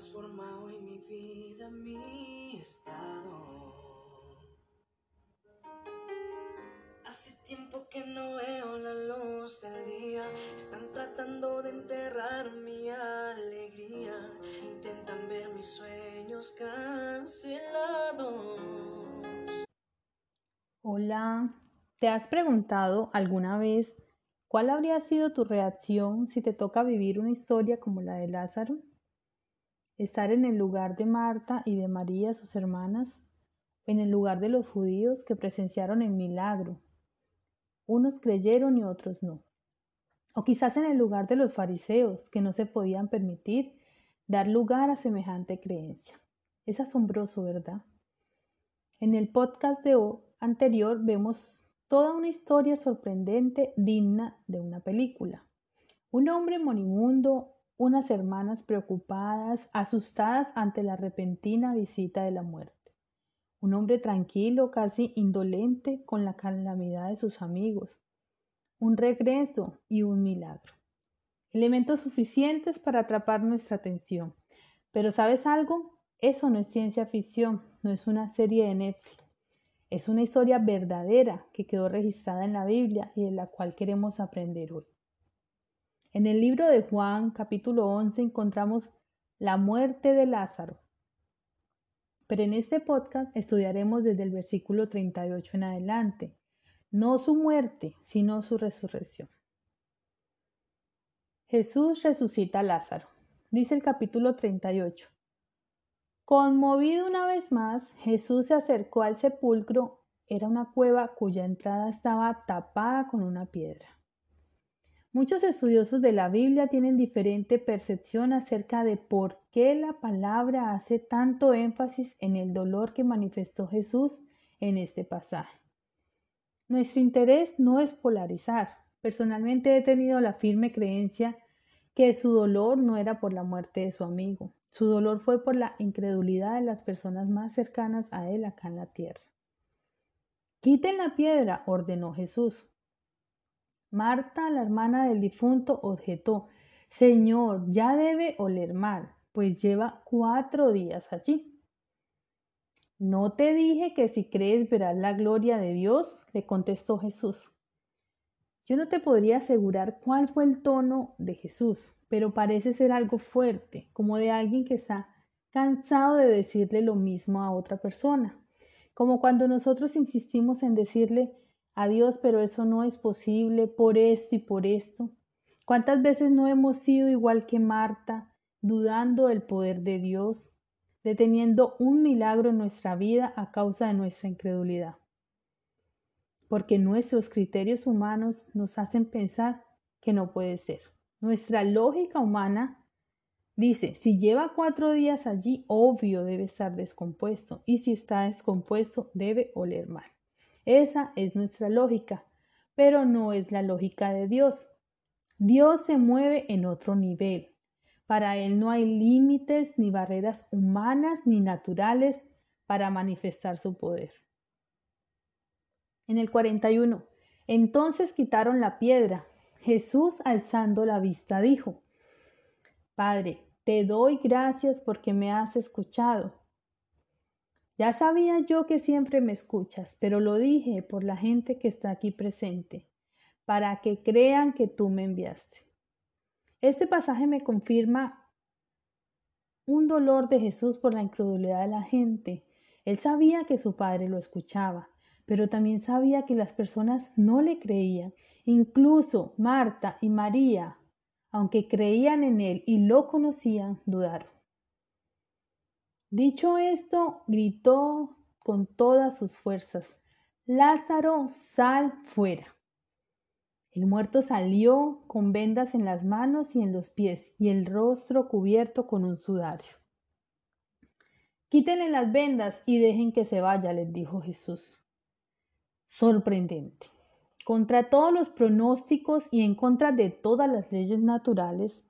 Transforma hoy mi vida, mi estado. Hace tiempo que no veo la luz del día. Están tratando de enterrar mi alegría. Intentan ver mis sueños cancelados. Hola, ¿te has preguntado alguna vez cuál habría sido tu reacción si te toca vivir una historia como la de Lázaro? Estar en el lugar de Marta y de María, sus hermanas, en el lugar de los judíos que presenciaron el milagro. Unos creyeron y otros no. O quizás en el lugar de los fariseos que no se podían permitir dar lugar a semejante creencia. Es asombroso, ¿verdad? En el podcast de hoy anterior vemos toda una historia sorprendente digna de una película. Un hombre moribundo, unas hermanas preocupadas, asustadas ante la repentina visita de la muerte. Un hombre tranquilo, casi indolente con la calamidad de sus amigos. Un regreso y un milagro. Elementos suficientes para atrapar nuestra atención. Pero ¿sabes algo? Eso no es ciencia ficción, no es una serie de Netflix. Es una historia verdadera que quedó registrada en la Biblia y de la cual queremos aprender hoy. En el libro de Juan, capítulo 11, encontramos la muerte de Lázaro. Pero en este podcast estudiaremos desde el versículo 38 en adelante, no su muerte, sino su resurrección. Jesús resucita a Lázaro. Dice el capítulo 38. Conmovido una vez más, Jesús se acercó al sepulcro. Era una cueva cuya entrada estaba tapada con una piedra. Muchos estudiosos de la Biblia tienen diferente percepción acerca de por qué la palabra hace tanto énfasis en el dolor que manifestó Jesús en este pasaje. Nuestro interés no es polarizar. Personalmente he tenido la firme creencia que su dolor no era por la muerte de su amigo, su dolor fue por la incredulidad de las personas más cercanas a él acá en la tierra. Quiten la piedra, ordenó Jesús. Marta, la hermana del difunto, objetó, Señor, ya debe oler mal, pues lleva cuatro días allí. ¿No te dije que si crees verás la gloria de Dios? le contestó Jesús. Yo no te podría asegurar cuál fue el tono de Jesús, pero parece ser algo fuerte, como de alguien que está cansado de decirle lo mismo a otra persona, como cuando nosotros insistimos en decirle a Dios, pero eso no es posible por esto y por esto. ¿Cuántas veces no hemos sido igual que Marta, dudando del poder de Dios, deteniendo un milagro en nuestra vida a causa de nuestra incredulidad? Porque nuestros criterios humanos nos hacen pensar que no puede ser. Nuestra lógica humana dice, si lleva cuatro días allí, obvio debe estar descompuesto y si está descompuesto, debe oler mal. Esa es nuestra lógica, pero no es la lógica de Dios. Dios se mueve en otro nivel. Para Él no hay límites ni barreras humanas ni naturales para manifestar su poder. En el 41, entonces quitaron la piedra Jesús, alzando la vista, dijo, Padre, te doy gracias porque me has escuchado. Ya sabía yo que siempre me escuchas, pero lo dije por la gente que está aquí presente, para que crean que tú me enviaste. Este pasaje me confirma un dolor de Jesús por la incredulidad de la gente. Él sabía que su padre lo escuchaba, pero también sabía que las personas no le creían Incluso Marta y María, aunque creían en él y lo conocían, dudaron. Dicho esto, gritó con todas sus fuerzas, Lázaro, sal fuera. El muerto salió con vendas en las manos y en los pies y el rostro cubierto con un sudario. Quítenle las vendas y dejen que se vaya, les dijo Jesús. Sorprendente. Contra todos los pronósticos y en contra de todas las leyes naturales,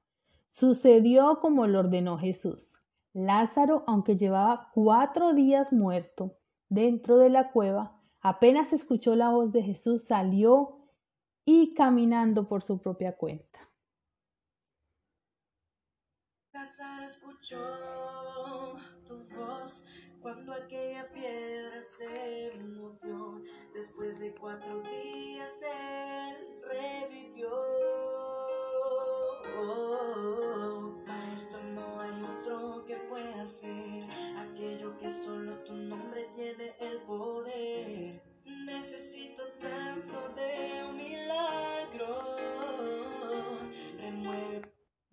sucedió como lo ordenó Jesús. Lázaro, aunque llevaba cuatro días muerto dentro de la cueva, apenas escuchó la voz de Jesús, salió y caminando por su propia cuenta. escuchó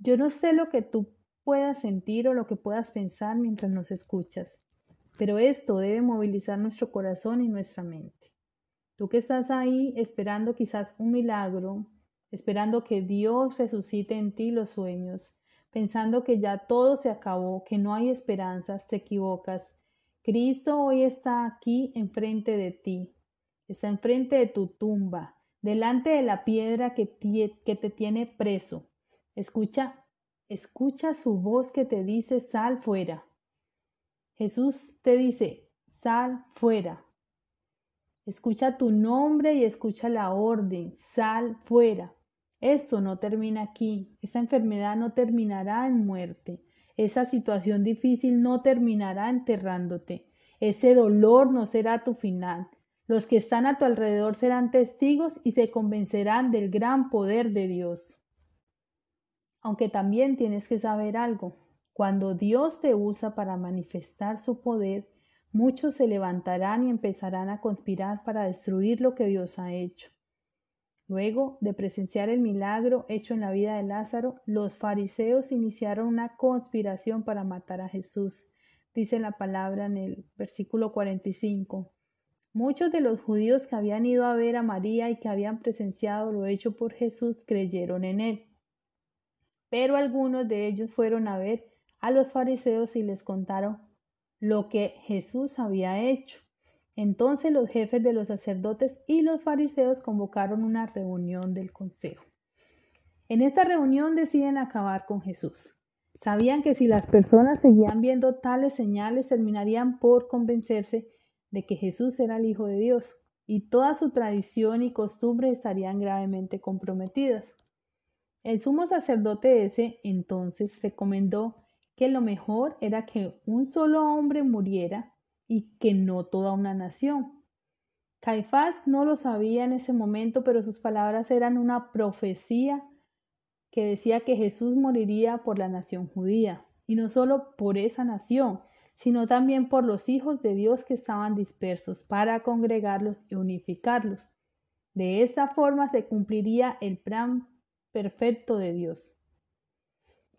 Yo no sé lo que tú puedas sentir o lo que puedas pensar mientras nos escuchas, pero esto debe movilizar nuestro corazón y nuestra mente. Tú que estás ahí esperando quizás un milagro, esperando que Dios resucite en ti los sueños, pensando que ya todo se acabó, que no hay esperanzas, te equivocas. Cristo hoy está aquí enfrente de ti, está enfrente de tu tumba, delante de la piedra que, que te tiene preso. Escucha, escucha su voz que te dice sal fuera. Jesús te dice sal fuera. Escucha tu nombre y escucha la orden, sal fuera. Esto no termina aquí, esa enfermedad no terminará en muerte, esa situación difícil no terminará enterrándote, ese dolor no será tu final, los que están a tu alrededor serán testigos y se convencerán del gran poder de Dios. Aunque también tienes que saber algo. Cuando Dios te usa para manifestar su poder, muchos se levantarán y empezarán a conspirar para destruir lo que Dios ha hecho. Luego de presenciar el milagro hecho en la vida de Lázaro, los fariseos iniciaron una conspiración para matar a Jesús. Dice la palabra en el versículo 45. Muchos de los judíos que habían ido a ver a María y que habían presenciado lo hecho por Jesús creyeron en él. Pero algunos de ellos fueron a ver a los fariseos y les contaron lo que Jesús había hecho. Entonces los jefes de los sacerdotes y los fariseos convocaron una reunión del consejo. En esta reunión deciden acabar con Jesús. Sabían que si las personas seguían viendo tales señales terminarían por convencerse de que Jesús era el Hijo de Dios, y toda su tradición y costumbre estarían gravemente comprometidas. El sumo sacerdote ese entonces recomendó que lo mejor era que un solo hombre muriera y que no toda una nación. Caifás no lo sabía en ese momento, pero sus palabras eran una profecía que decía que Jesús moriría por la nación judía, y no solo por esa nación, sino también por los hijos de Dios que estaban dispersos, para congregarlos y unificarlos. De esa forma se cumpliría el plan perfecto de Dios.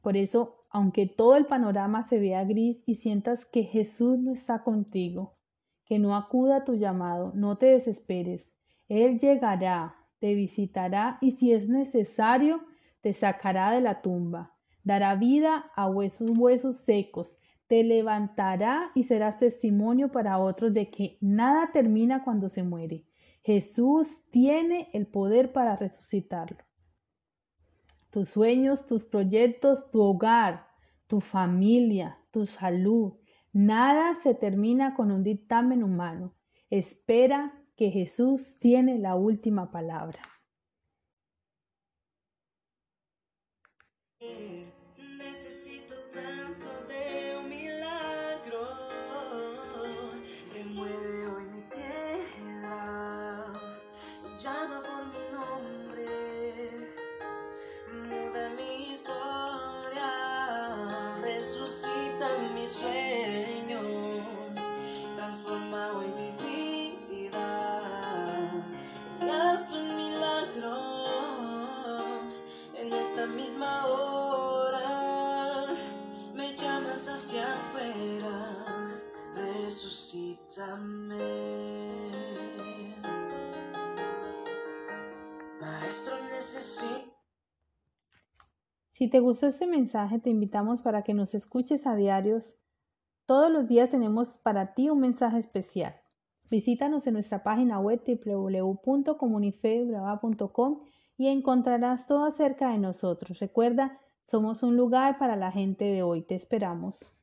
Por eso, aunque todo el panorama se vea gris y sientas que Jesús no está contigo, que no acuda a tu llamado, no te desesperes. Él llegará, te visitará y si es necesario, te sacará de la tumba, dará vida a huesos huesos secos te levantará y serás testimonio para otros de que nada termina cuando se muere. Jesús tiene el poder para resucitarlo. Tus sueños, tus proyectos, tu hogar, tu familia, tu salud, nada se termina con un dictamen humano. Espera que Jesús tiene la última palabra. Si te gustó este mensaje, te invitamos para que nos escuches a diarios. Todos los días tenemos para ti un mensaje especial. Visítanos en nuestra página web www.comunifebrava.com y encontrarás todo acerca de nosotros. Recuerda, somos un lugar para la gente de hoy. Te esperamos.